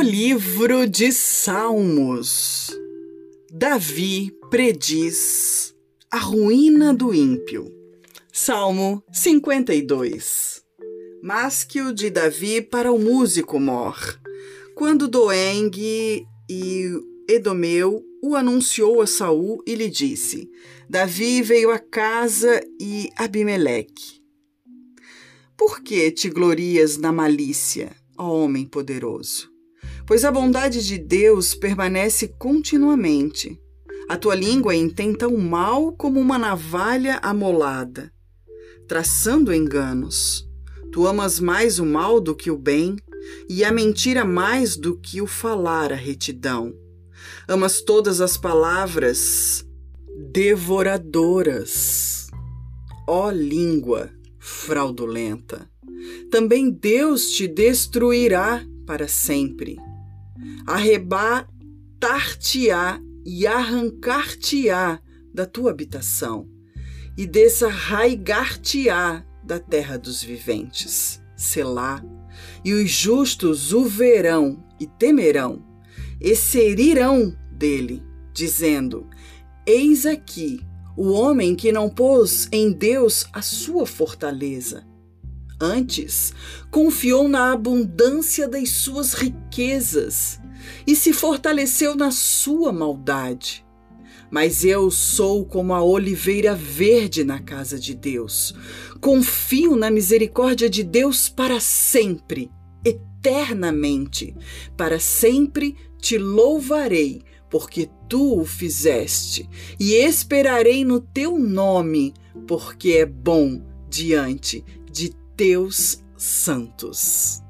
livro de Salmos. Davi prediz a ruína do ímpio. Salmo 52. Masquio de Davi para o músico mor. Quando Doeng e Edomeu o anunciou a Saul e lhe disse: Davi veio a casa e Abimeleque. Por que te glorias na malícia, ó homem poderoso? Pois a bondade de Deus permanece continuamente. A tua língua intenta o mal como uma navalha amolada, traçando enganos. Tu amas mais o mal do que o bem, e a mentira mais do que o falar a retidão. Amas todas as palavras devoradoras. Ó língua fraudulenta, também Deus te destruirá para sempre arrebatar-te-á e arrancar-te-á da tua habitação, e desarraigar-te-á da terra dos viventes. Selá. E os justos o verão e temerão, e serirão dele, dizendo: Eis aqui o homem que não pôs em Deus a sua fortaleza. Antes, confiou na abundância das suas riquezas e se fortaleceu na sua maldade. Mas eu sou como a oliveira verde na casa de Deus. Confio na misericórdia de Deus para sempre, eternamente. Para sempre te louvarei, porque tu o fizeste, e esperarei no teu nome, porque é bom diante de teus santos.